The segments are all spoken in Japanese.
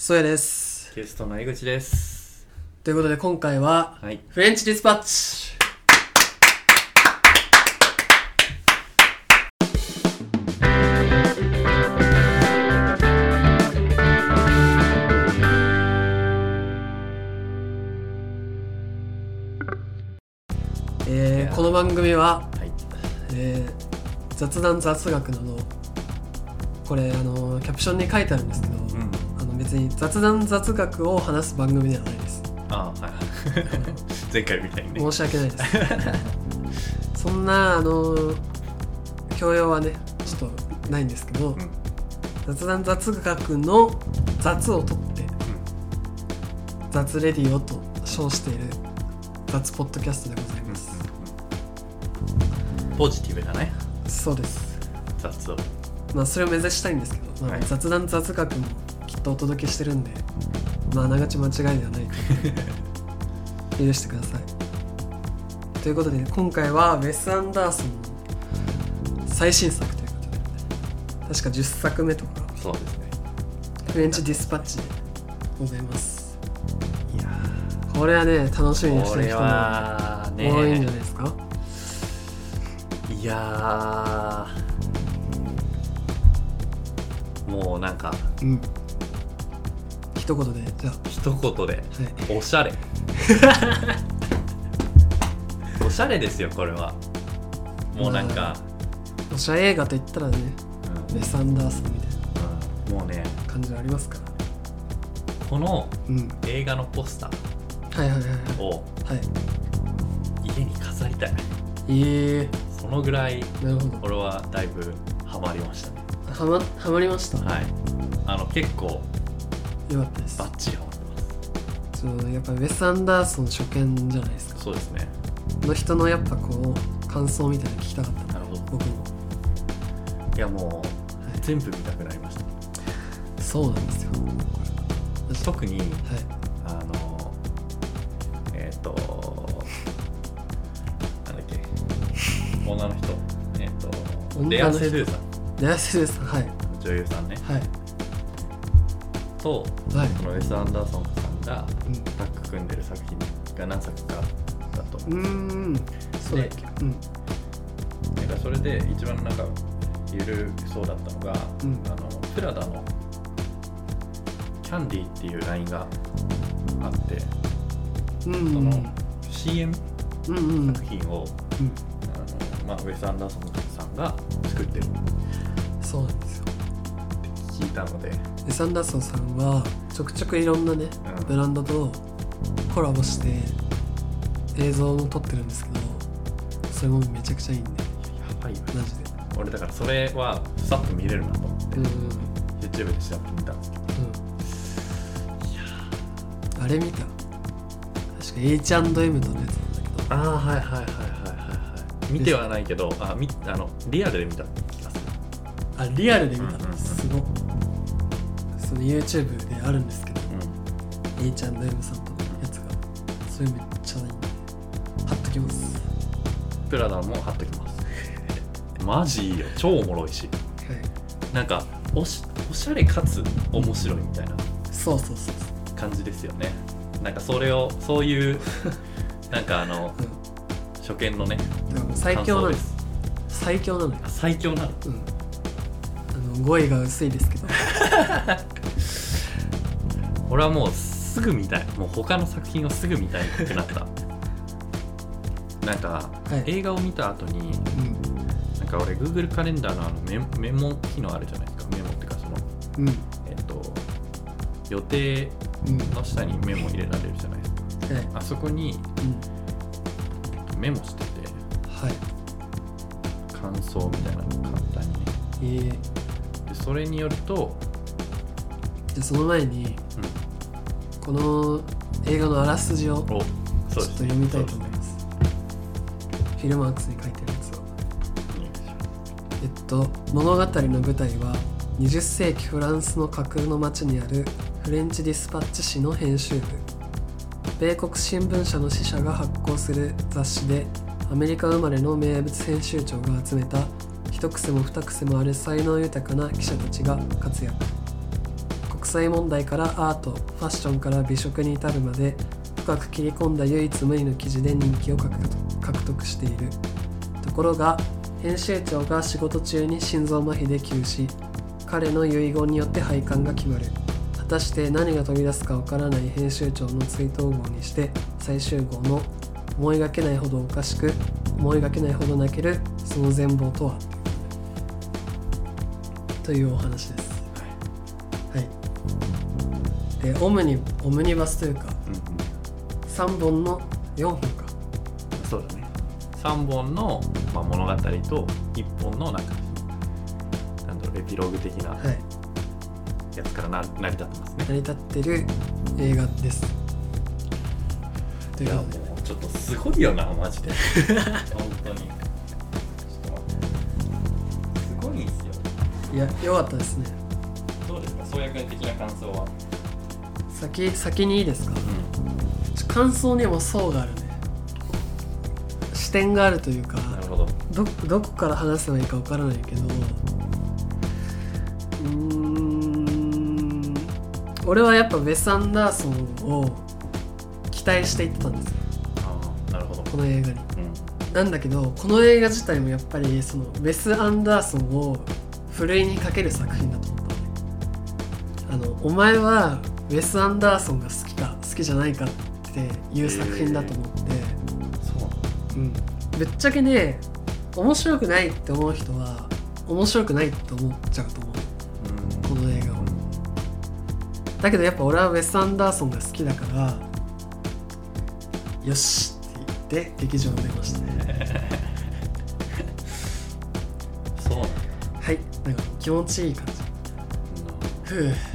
そやですゲストの江口です。ということで今回ははい。フレンチディスパッチえー、この番組は、はい。えー雑談雑学などこれあのキャプションに書いてあるんですけど、別に雑談雑学を話す番組ではないですあはい。前回みたいにね。申し訳ないです そんなあの教養はねちょっとないんですけど、うん。雑談雑学の雑を取って雑レディオと称している雑ポッドキャストでございうん。ます、うん。ポジティブだね。そうです雑を。まあそれを目指したいんですけど、まあはい雑談雑学もきっとお届けしてるんでまああながち間違いではない。と 許してください。ということで今回はウェス・アンダーソンの最新作ということで確か10作目とか。そうですね。フレンチディスパッチでございます。いやこれはね楽しみにしてる人も。多いんじゃないですか、いやー。もうなんかうん一言でじゃ一言で。おしゃれ。おしゃれですよこれは。もうなんか、おしゃれ映画といったらねうん。ウェス・アンダーソンみたいうん。もうね。な感じはありますから。このうん。映画のポスター。を。家に飾りたい。ええそのぐらいなるほど。俺はだいぶハマりましたね。はまはまりました、はい。あの結構よかったです。バッチリ。ハマってますそうやっぱウェス・アンダーソン初見じゃないですか。そうですね。の人のやっぱこう感想みたいなの聞きたかった。なるほど。僕も、いやもうはい、全部見たくなりました。そうなんですよ。特にはい。あのえっ、となんだっけ。女の人。えっ、と女の人。レア・セドゥさん。レアセルさんはい。女優さんね。はいとはい。このウェス・アンダーソンさんがうん。タッグ組んでる作品が何作かだと。うーんそうん。なんかそれで一番なんかゆるそうだったのが、うん。あのプラダのキャンディーっていうラインがあってうんそうんの CM 作品を、うん。あのまあ、ウェス・アンダーソンさんが作ってる。ってそうなんですよ。聞いたので、でサンダーソンさんはちょくちょくいろんなねうん。ブランドとコラボして映像も撮ってるんですけどそれもめちゃくちゃいいんで。やばいよマジで。俺だからそれはさっと見れるなと思って、うんうん。YouTube で調べてみたんですけど。うん。あれ見た？確か H&M とのやつなんだけど。ああはいはいはいはいはいはい。見てはないけどあみあのリアルで見た気がする。あリアルで見たうんうんうん。のすの YouTube であるんですけどう H&M さんとのやつがそれめっちゃいいんで貼っときます。んプラダも貼っときます。マジいいよ。超おもろいし。はい。なんかおしおしゃれかつ面白いみたいな。そうそうそうそ感じですよね。なんかそれをそういう なんかあのう、うん、初見のね最強なの感想です。最強なの最強なの。うん。あの語彙が薄いですけど 俺はもうすぐ見たい。もう他の作品をすぐ見たいってなった。なんか、はい。映画を見た後にうん。なんか俺 Google カレンダーのあのメメモ機能あるじゃないですか。メモっていうかそのうん。えっと予定うんの下にメモ入れられるじゃないですか。はい。あそこにうん。メモしててはい。感想みたいなの簡単にね。え。ー、でそれによると、じゃあその前にこの映画のあらすじをちょっと読みたいと思います。フィルマークスに書いてるやつを。えっと物語の舞台は20世紀フランスの架空の町にあるフレンチディスパッチ誌の編集部。米国新聞社の支社が発行する雑誌でアメリカ生まれの名物編集長が集めた一癖も二癖もある才能豊かな記者たちが活躍。国際問題からアートファッションから美食に至るまで深く切り込んだ唯一無二の記事で人気を獲得している。ところが編集長が仕事中に心臓麻痺で急死彼の遺言によって廃刊が決まる。果たして何が飛び出すかわからない編集長の追悼号にして最終号の思いがけないほどおかしく思いがけないほど泣けるその全貌とは。というお話です。はいでオムニオムニバスというかうん3本の4本か。うん、そうだね。3本の、まあ、物語と1本のなんかなんだろうエピローグ的なはい。やつからな成り立ってますね。成り立ってる映画です。といやもいうちょっとすごいよなマジで。本当に。すごいんすよ。いや良かったですね。どうですか？創薬的な感想は先先にいいですか？うちょ感想にも層があるね。視点があるというかんなるほど。どどこから話せばいいかわからないけどうーん俺はやっぱウェス・アンダーソンを期待していってたんですよ。ああなるほど。この映画に。うん。なんだけどこの映画自体もやっぱりそのウェス・アンダーソンをふるいにかける作品だと思ったあのお前はウェス・アンダーソンが好きか好きじゃないかっていう作品だと思って、そううん、ぶっちゃけね面白くないって思う人は面白くないって思っちゃうと思う。うんこの映画を。だけどやっぱ俺はウェス・アンダーソンが好きだからよしって言って劇場に出ました。ね そうはい。なんか気持ちいい感じ。ふうみたい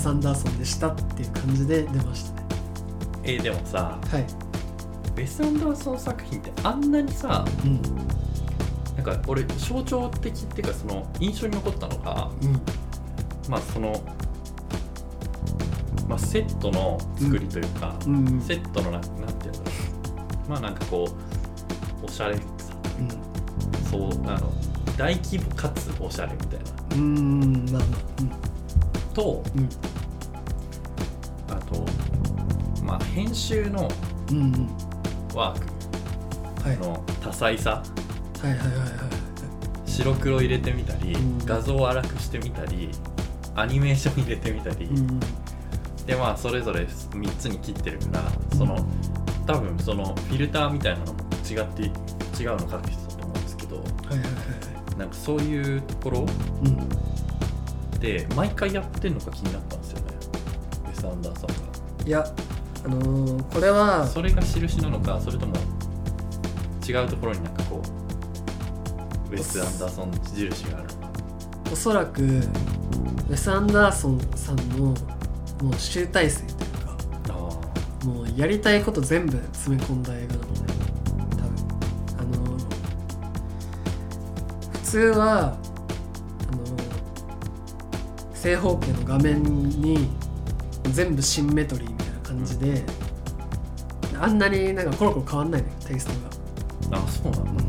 なウェス・アンダーソンでしたっていう感じで出ましたね。えーでもさはい。ウェス・アンダーソン作品ってあんなにさうん。なんか俺象徴的っていうかその印象に残ったのがうん。まあその、まあ、セットの作りというか、うん。うん。セットのななんていうんだろうまあなんかこうおしゃれさ。そうあの大規模かつおしゃれみたいな。うん。うん。まあまとあうんまあ編集のワーはい。クの多彩さ。はいはいはいはい。白黒入れてみたり、うん。画像を荒くしてみたりアニメーション入れてみたり、でまあそれぞれ3つに切ってるからその多分そのフィルターみたいなのも違って違うの書く人だと思うんですけどはいはいはいはい。なんかそういうところうん。で毎回やってんのか気になったんですよね。ウェス・アンダーソンいやあのーこれはがそれが印なのかそれとも違うところになんかこうウェス・アンダーソン印があるのか。おそらくウェス・アンダーソンさんのもう集大成というかあもうやりたいこと全部詰め込んだ映画なので多分。あの普通はあの正方形の画面に全部シンメトリー感じで、あんなになんかコロコロ変わんないのよテイストが。あそうなんだ。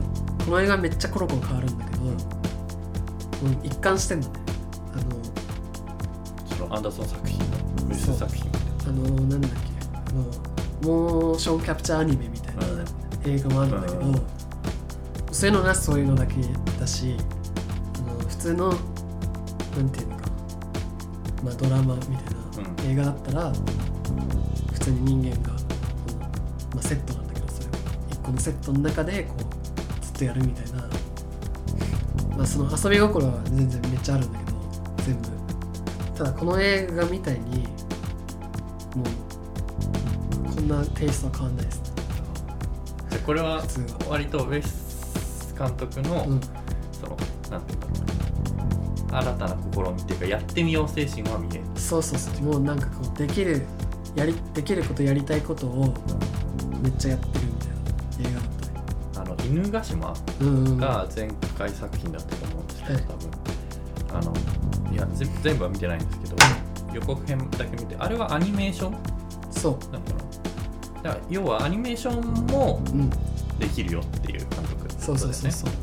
この映画めっちゃコロコロ変わるんだけど、もう一貫してんのね。あのそのアンダーソン作品のウェス作品あのなんだっけあのモーションキャプチャーアニメみたいなうん。映画もあるんだけど、うん。そういうのなそういうのだけだしあの普通のなんていうのかまあドラマみたいな映画だったら、普通に人間が、こうまあ、セットなんだけどそれ一個のセットの中でこうずっとやるみたいな、まあ、その遊び心は全然めっちゃあるんだけど全部。ただこの映画みたいにもうこんなテイストは変わんないです。ねなでこれは割とウェス監督の、うん。そのなんていうんだろう。な新たな試みっていうかやってみよう精神は見える。そうそうそう。もうなんかこうできるやりできることやりたいことをめっちゃやってるみたいな映画だったね。あの犬ヶ島うんうんが前回作品だったと思うんですけど、はい。多分。あのいやぜ全部は見てないんですけど予告編だけ見てあれはアニメーションそなのかなだから要はアニメーションもううん。できるよっていう監督ってそうことですねそうそう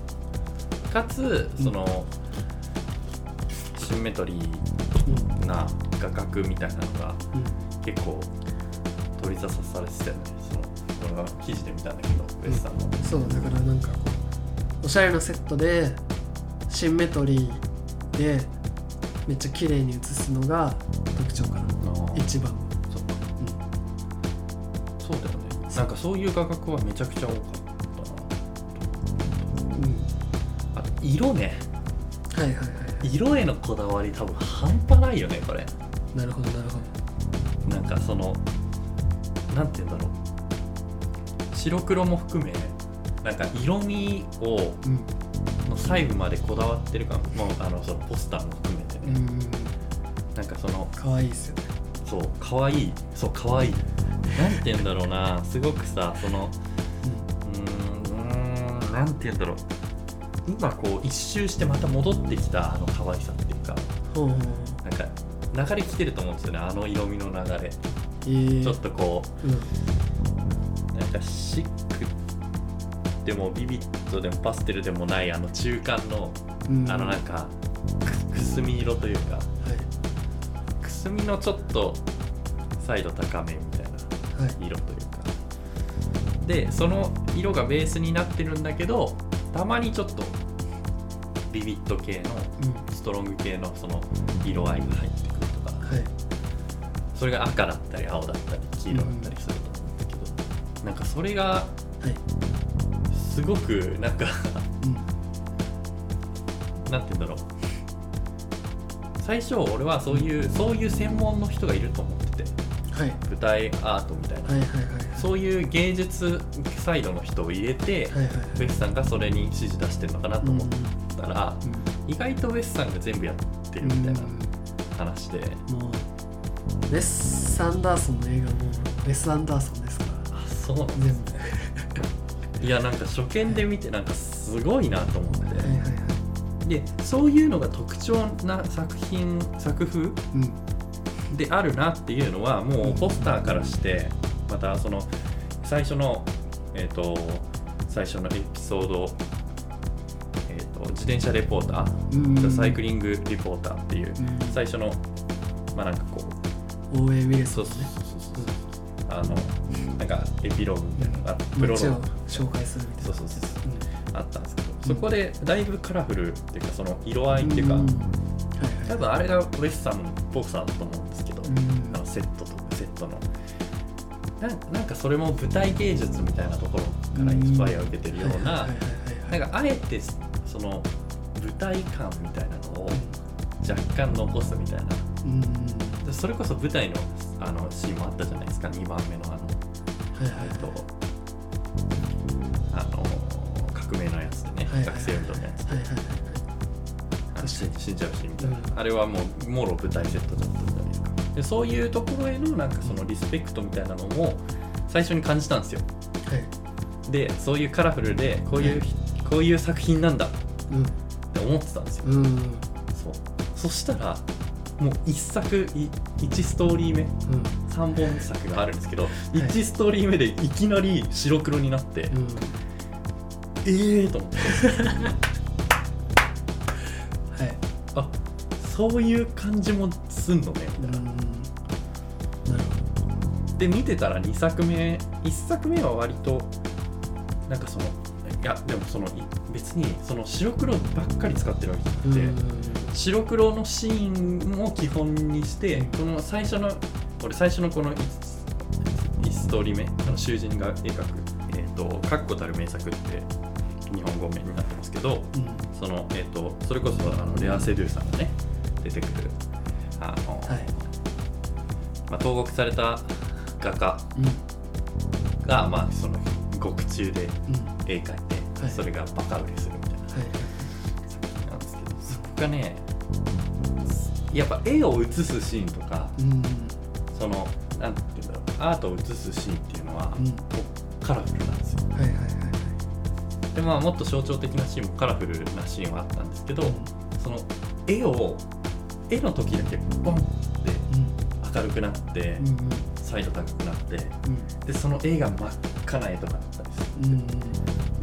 そう。かつその、シンメトリーうんな画角みたいなのがうん結構取り沙汰されてたよね。その俺は記事で見たんだけどウエスさんの、そうだからなんかこうおしゃれなセットでシンメトリーでめっちゃ綺麗に映すのが特徴かな。一番。そっか。そうだよね。なんかそういう画角はめちゃくちゃ多かったなうん。あと色ね。はいはいはい。色へのこだわり多分半端ないよねこれ。なるほどなるほどなんかそのなんて言うんだろう。白黒も含めなんか色味をうん。の細部までこだわってるかもうあのそのポスターも含めて。ね、うんなんかその可愛いっすよね。そう可愛い。そう可愛い。なんて言うんだろうな。すごくさそのうーん。うーんなんて言うんだろう。今こう一周してまた戻ってきたあの可愛さっていうか。ほうんか流れ来てると思うんですよねあの色味の流れ、えー、ちょっとこうんうなんかシックでもビビッドでもパステルでもないあの中間のうん。あのなんかくくすみ色というかはい。くすみのちょっとサイド高めみたいなはい。色というか。でその色がベースになってるんだけどたまにちょっとビビッド系のうん。ストロング系のその色合いが入ってそれが赤だったり青だったり黄色だったりすると思うんだけど、なんかそれがはい。すごくなんかうん。なんて言うんだろう。最初俺はそういうそういう専門の人がいると思ってて。はい。舞台アートみたいな、はいはいはいそういう芸術サイドの人を入れて、はいはいはい。ウエスさんがそれに指示出してるのかなと思ったら、うん。意外とウエスさんが全部やってるみたいな話で、うんもうウェス・アンダーソンの映画もウェス・アンダーソンですから。あそうなん全部。いやなんか初見で見てなんかすごいなと思って、はいはいはい。でそういうのが特徴な作品作風うん。であるなっていうのはもうポスターからしてまたその最初のえっ、と最初のエピソード、えー、と自転車レポーター、うん。サイクリングリポーターっていううん。最初のまあなんかこうオーウェイ・ウィルソンねそうそうそうそうあのなんかエピローグみたいなのがプロログ紹介するみたいな。そうそうそうう。んあったんですけどそこでだいぶカラフルっていうかその色合いっていうか、多分あれがウエスさんっぽさだと思うんですけど、うん。あのセットとセットの。なんかそれも舞台芸術みたいなところからインスパイアを受けてるようななんかあえてその舞台感みたいなのを若干残すみたいなそれこそ舞台のあのシーンもあったじゃないですか。2番目のあのはいはいえっとあの革命のやつでね、はいはい学生運動のやつで、はいはいはい死んじゃうシーンみたいな、うん。あれはもうもろ舞台セットだったじゃないですかでそういうところへのなんかそのリスペクトみたいなのも最初に感じたんですよ。はい。でそういうカラフルでこういう、こういう作品なんだっうん。て思ってたんですよ、うん。そう。そしたらもう1作い1ストーリー目。うん。3本作があるんですけど、1ストーリー目でいきなり白黒になって、うん。ええーと思って。はい。あそういう感じもすんのねで見てたら2作目1作目は割となんかそのいやでもそのい別にその白黒ばっかり使ってるわけどじゃなくて、白黒のシーンを基本にして、うんこの最初の俺最初のこの 1, ストーリー目あの囚人が描く「えー、と確固たる名作」って日本語名になってますけどうんその、えー、とそれこそあのレア・セドゥさんがね出てくるあの、はいまあ、投獄された画家うんが、まあ、その獄中でうん絵描いて、はい。それがバカ売れするみたいなはい作品なんですけどそこがねやっぱ絵を写すシーンとかうん。そのなんていうんだろうアートを写すシーンっていうのは、うん。カラフルなんですよ。はいはいはいでまあもっと象徴的なシーンもカラフルなシーンはあったんですけど、はいその絵を絵の時だけボンって明るくなって、うんうん。サイド高くなってうん。でその絵が真っ赤な絵とかだったりするうんで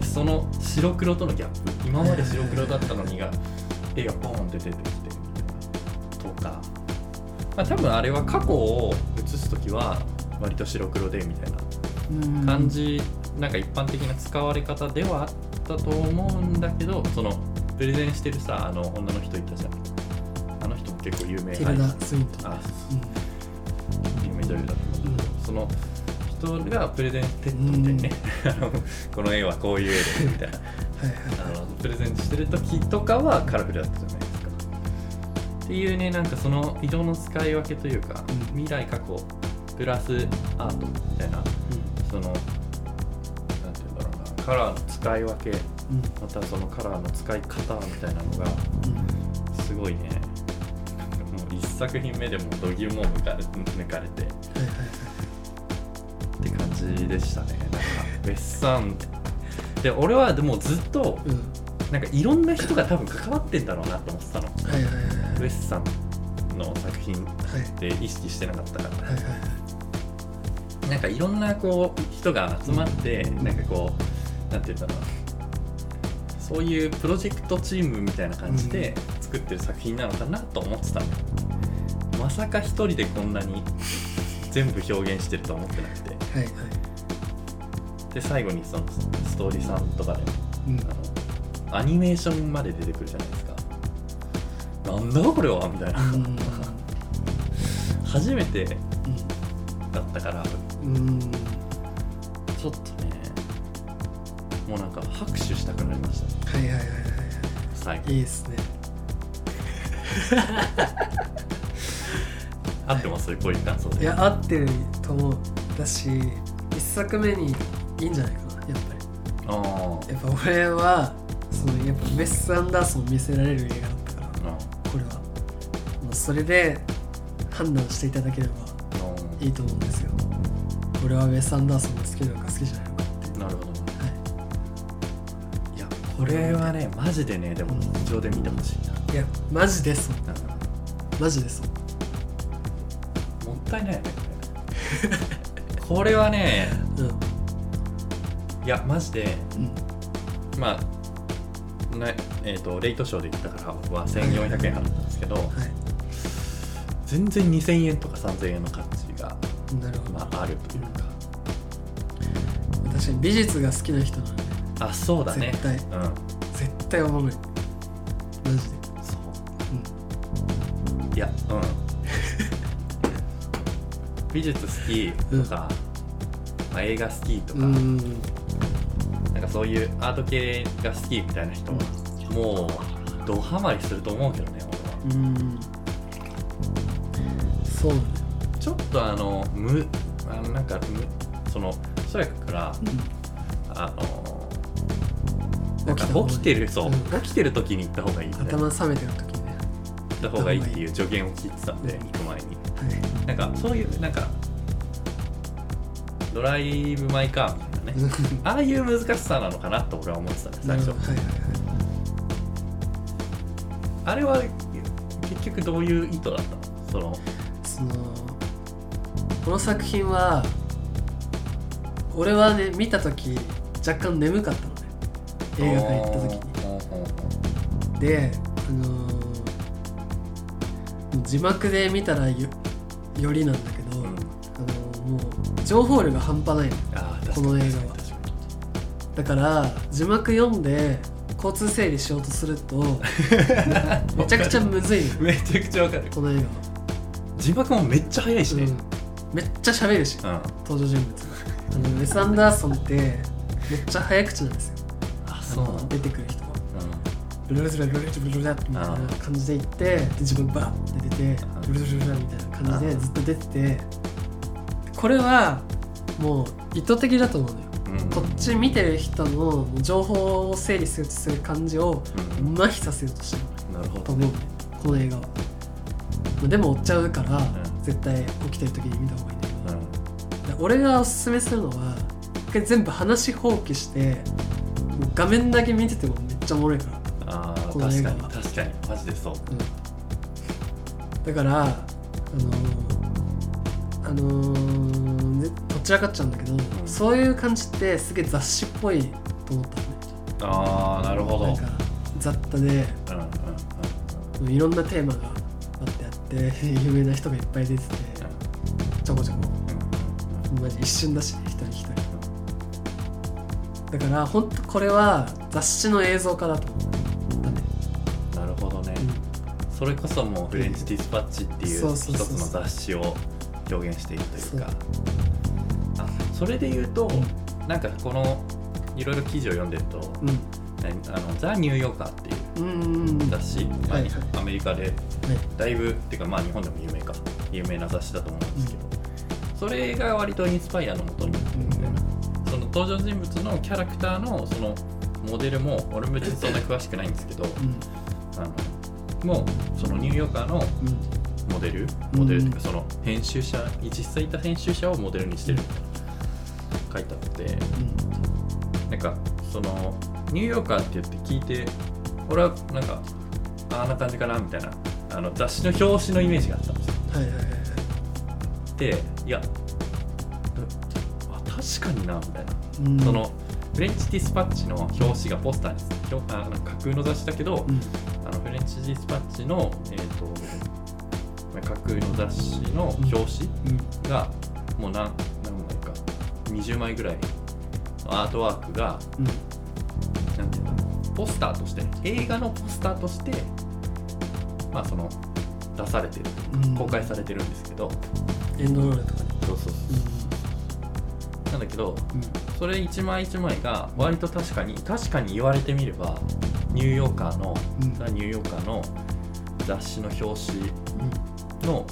その白黒とのギャップ今まで白黒だったのにが 絵がボーンって出てきてとか。まあ多分あれは過去を映す時は割と白黒でみたいな感じ、なんか一般的な使われ方ではあったと思うんだけどそのプレゼンしてるさあの女の人いたじゃん。あの人も結構有名。ティルダ・スウィントンあうん。有名女優だと思うんだけど、その人がプレゼンテッドみたいにね、あのこの絵はこういう絵でみたいな。あのプレゼントしてる時とかはカラフルだったじゃないですか。っていうねなんかその色の使い分けというか、うん。未来過去プラスアートみたいなそのなんて言うんだろうなカラーの使い分けうん。またそのカラーの使い方みたいなのがうん。すごいね。もう一作品目でも度肝を抜かれてでしたね。なんか。ウェッサンで俺はでもずっとうん。なんかいろんな人が多分関わってんだろうなと思ってたの。はいはいはいウェッサンの作品はいで意識してなかったから、はいはいなんかいろんなこう人が集まってなんかこうなんて言うんだろうな。そういうプロジェクトチームみたいな感じで作ってる作品なのかなと思ってたの。よまさか一人でこんなに全部表現してるとは思ってなくて。はいはいで最後にそのストーリーさんとかでうん。あのアニメーションまで出てくるじゃないですか。なんだこれはみたいな、うん。初めてだったからうん。うんちょっとねもうなんか拍手したくなりましたはいはいはいはい最後。はいいいですね。合ってます？こういう感想で。いや合ってると思う。だし一作目にいいんじゃないかなやっぱり。やっぱ俺はそのやっぱウェス・アンダーソンを見せられる映画だったから。あこれは。もうそれで判断していただければーいいと思うんですよ。俺はウェス・アンダーソンが好きなのか好きじゃないのかってなるほど。はい。やこれはねマジでねでもうん。劇場で見てほしいな、いいやマジでそうマジでそうもったいないよねこれ。これはねうんいやマジでうん。まあねえー、とレイトショーで言ったから僕は1400円払ったんですけど、は全然2000円とか3000円の価値が、いなるほど、まあ、あるというか。確かに美術が好きな人なので。あそうだね。絶対。うん。絶対おもろい。マジで。そう。いやうん。美術好きとか、まあ、映画好きとかそういうアート系が好きみたいな人は、もうドハマりすると思うけどね俺は。うん。そうちょっとあの無あのなんか無そのそやからあのなんか起きてるそう、うん。起きてる時に行った方がいいみたいな行頭冷めてる時に。ねった方がいいっていう助言を聞いてたんでうん。行く前に。はい。なんかそういうなんかドライブ・マイ・カーみたいなね ああいう難しさなのかなと俺は思ってたね最初。はいはいはい。あれは結局どういう意図だったの？そのそのこの作品は俺はね見た時若干眠かったのね。映画館行った時に。にであのー字幕で見たらよよりなんだけど、うん。あのーもう情報量が半端ないのこの映画は。だから字幕読んで交通整理しようとすると めちゃくちゃむずいのめちゃくちゃわかる。この映画は、字幕もめっちゃ早いしね、うん、めっちゃ喋るしうん。登場人物。あのウェス・アンダーソンってめっちゃ早口なんですよ。ああそう。出てくる人は。うブルルズルルルルルルルみたいな感じで行ってで自分バーって出てブルルルルルみたいな感じでずっと出ててこれはもう意図的だと思うのよ。んうん。こっち見てる人の情報を整理するとする感じをうん。麻痺させようとしてる。なるほど。と思うねこの映画。はでも追っちゃうから、ん。絶対起きてる時に見た方がいいんだけど俺がおすすめするのは一回全部話放棄して画面だけ見ててもめっちゃおもろいから、あー確かこの映画は。に確かに。マジでそう。だからあのーあのーねどちらかっちゃうんだけど、そういう感じってすげえ雑誌っぽいと思ったのね。ああなるほど。なんか雑多でうんうんうんいろんなテーマがあってあって 有名な人がいっぱい出ててちょこちょこ。うんマジ一瞬だしね一人一人。だから本当これは雑誌の映像化だと思うだね。なるほどね、それこそもうフレンチディスパッチっていう一つの雑誌を表現しているというかそれで言うと、なんかこのいろいろ記事を読んでるとうん。うんあのザ・ニューヨーカーっていううんうんうん雑誌、まあはいはい。アメリカではい。だいぶっていうかまあ日本でも有名か。有名な雑誌だと思うんですけど、それが割とインスパイアのもとにその登場人物のキャラクターのそのモデルも俺も別にそんな詳しくないんですけどうん。あのもうそのニューヨーカーのうん。モデルうん。モデルっていうかその編集者実際いた編集者をモデルにしてるみたいな書いてあってなんかそのニューヨーカーって言って聞いて俺はなんかああんな感じかなみたいなあの雑誌の表紙のイメージがあったんですよ。はいはいはい。はいでいやあ確かになみたいな、うん。そのフレンチディスパッチの表紙がポスターに表あの架空の雑誌だけど、うん。あのフレンチディスパッチの、えー、とまあ架空の雑誌の表紙うんがもう何20枚ぐらいのアートワークがうん。なんていうのポスターとして映画のポスターとしてまあその出されてるうん。公開されてるんですけど、エンドロールとかねそうそうう。なんだけどん。それ一枚一枚が割と確かに確かに言われてみればニューヨーカーのうん。ザ・ニューヨーカーの雑誌の表紙の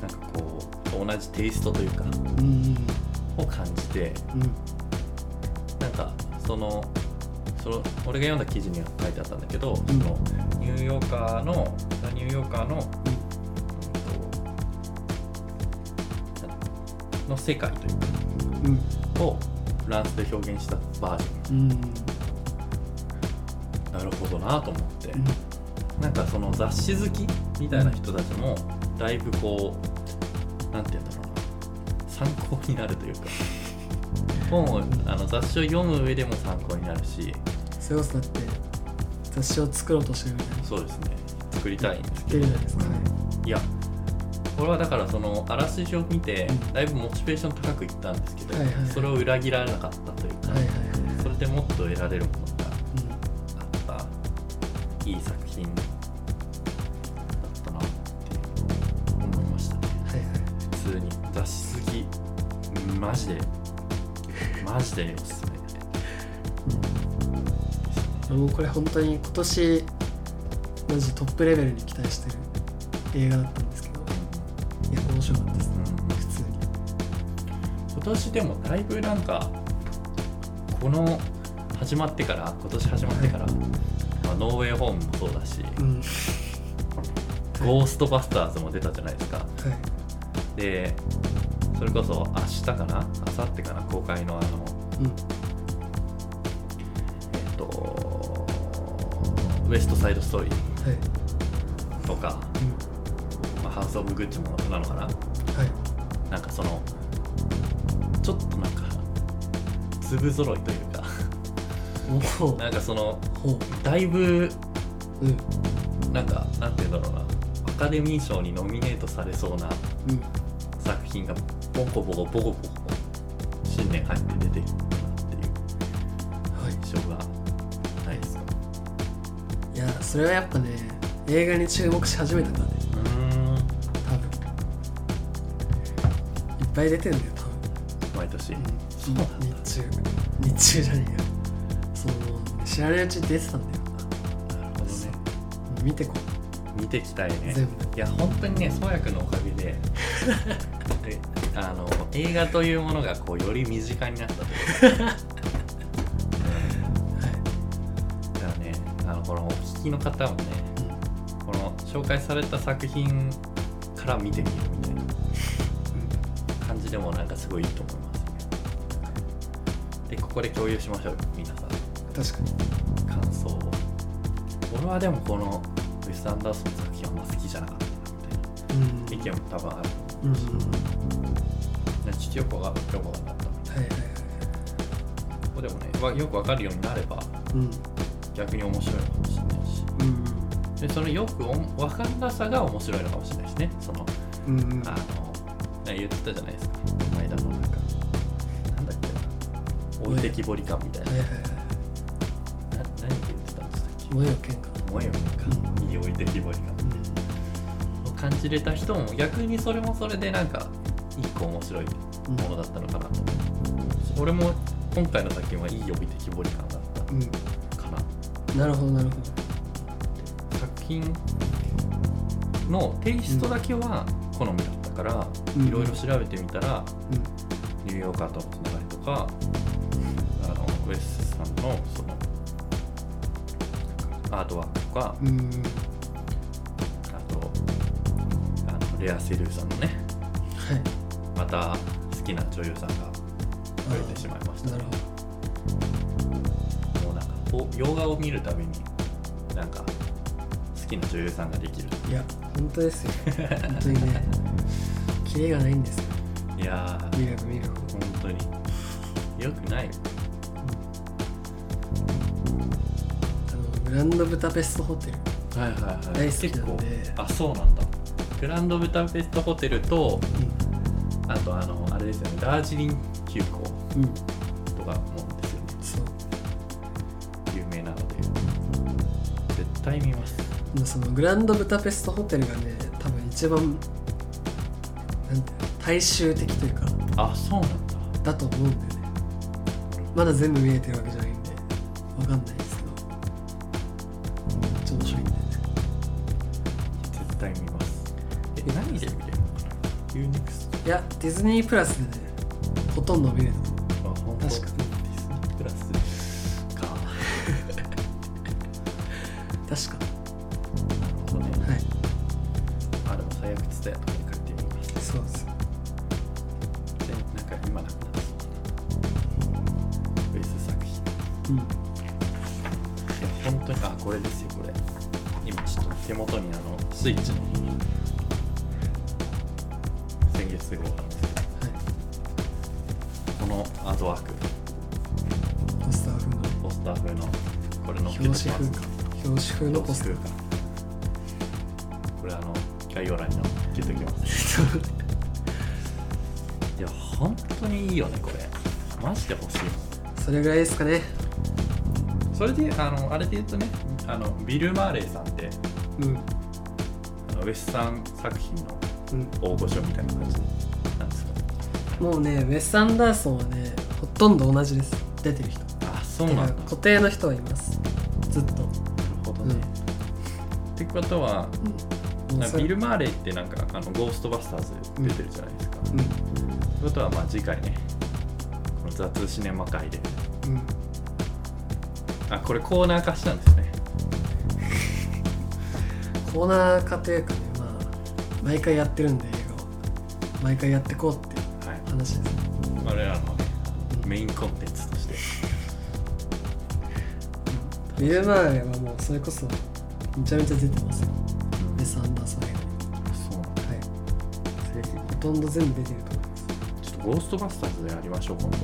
なんかこう同じテイストというかうんうんを感じてうんなんかそのその俺が読んだ記事には書いてあったんだけど、んそのニューヨーカーのザ・ニューヨーカーの、うんとの世界といううん。かをフランスで表現したバージョうん。ンなるほどなと思って、なんかその雑誌好きみたいな人たちもだいぶこうなんて言うんだろう。な参考になるというか。本をあの雑誌を読む上でも参考になるし。それこそだって雑誌を作ろうとしてるみたいな。そうですね。作りたいんですけど。ですかね。いや俺はだからそのあらすじを見てうん。だいぶモチベーション高くいったんですけど、はいはいはい。それを裏切らなかったというか、はいはいはい。それでもっと得られるものがうん。あったいい作品マジで。マジでおすすめ俺もこれ本当に今年マジトップレベルに期待してる映画だったんですけどいや面白かったですね。うん。普通に。今年でもだいぶなんかこの始まってから今年始まってから、まあ、ノーウェイホームもそうだし、うん。ゴーストバスターズも出たじゃないですか。はい。でそれこそ明日かな？明後日かな？公開のあのうん。えっとウエストサイドストーリーはい。とか、まあ、ハウス・オブ・グッチもなのかな？うんはい。なんかそのちょっとなんか粒揃いというか。なんかそのだいぶうん。なんかなんて言うんだろうな。アカデミー賞にノミネートされそうなうん作品がボコボコボコボコ新年入って出てるなっていうはい印象がないですか？いやそれはやっぱね映画に注目し始めたからね。うーん多分いっぱい出てんだよ毎年、多分、そうなんだ日中日中じゃねえよその知らないうちに出てたんだよ。なるほどね。見てこ見てきたいね。全部。いや本当にね創薬のおかげでで あの映画というものがこうより身近になったというか、だからねあのこのお聞きの方もねこの紹介された作品から見てみるみたいな 感じでもなんかすごいいいと思いますね。でここで共有しましょうよ皆さん。確かに。感想を。俺はでもこのウェス・アンダーソンの作品はあんま好きじゃなかったなみたいなうん。意見も多分あるうん。うん。ねちょっとよくわかった。みたいはいはいはい。なここでもねわよくわかるようになればうん。逆に面白いのかもしれないし。うんでそのよくお分かんなさが面白いのかもしれないですね。そのうんうん。あの言ってたじゃないですか。この間のなんかなんだっけな。置いてきぼり感みたいな。はいはいはいな何て言ってたんでしたっけ燃えよ剣か。思えよか。いい置いてきぼり感を感じれた人も逆にそれもそれでなんか一個面白いうんものだったのかなと思う俺も今回の作品はいい置いてきぼり感だったうんかな。うん。なるほどなるほ作品のテイストだけは好みだったからうん。いろいろ調べてみたらニューヨーカーとのつながりとかあのウエスさんのそのアートワークとかレア・セルーさんのねはい。また好きな女優さんが増えてしまいました。なるほもうなんか洋画を見るたびになんか好きな女優さんができるどいや本当ですよ。本当にね。キレがないんですよ。いやー。見れば見るほど本当に。よくない。あのグランドブタペストホテル。はいはいはい。大好きなんで。あそうなんだグランドブタペストホテルとあとあのあれですよねダージリン急行うん、うん、とかもですよね。そう有名なので。絶対見ます。そのグランドブタペストホテルがね多分一番なんて大衆的というかあそうなんだ。だと思うんだよね。まだ全部見えてるわけじゃないんでわかんないですけど。めっちゃ面白いんだよね。絶対見ますえ何で見れるの？かな UNEXT いやディズニープラスでねほとんど見れたと思あ本当？確かに紙風か。表紙風のポスターこれあの概要欄にのっけときます。いや本当にいいよねこれ。マジで欲しい。それぐらいですかね。それであのあれで言うとねあのビル・マーレイさんってうん。あのウエスさん作品のうん大御所みたいな感じなんですか？もうねウェス・アンダーソンはねほとんど同じです。出てる人。あそうなんだ。固定の人はいますずっと。ほどね、ってことはビル・マーレイってなんかあのゴーストバスターズ出てるじゃないですか、うん。ってことはまあ次回ねこの雑シネマ会で。うん。あこれコーナー化したんですね。コーナー化というかねまあ毎回やってるんで映画を。毎回やってこうっていうはい。話です。我らのねメインコンテンツとしてビル・マーレはもうそれこそめちゃめちゃ出てますよ。ウェス・アンダーソン映そう。はい。ほとんど全部出てると思います。ちょっとゴーストバスターズでやりましょう今度。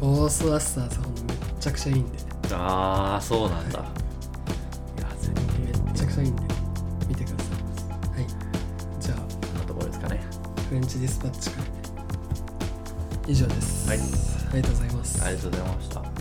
ゴーストバスターズほんとめっちゃくちゃいいんで。ああそうなんだ、い、やぜひめっちゃくちゃいいんで見てください。はい。じゃあこんなところですかね。フレンチディスパッチ会以上です。はい。ありがとうございます。ありがとうございました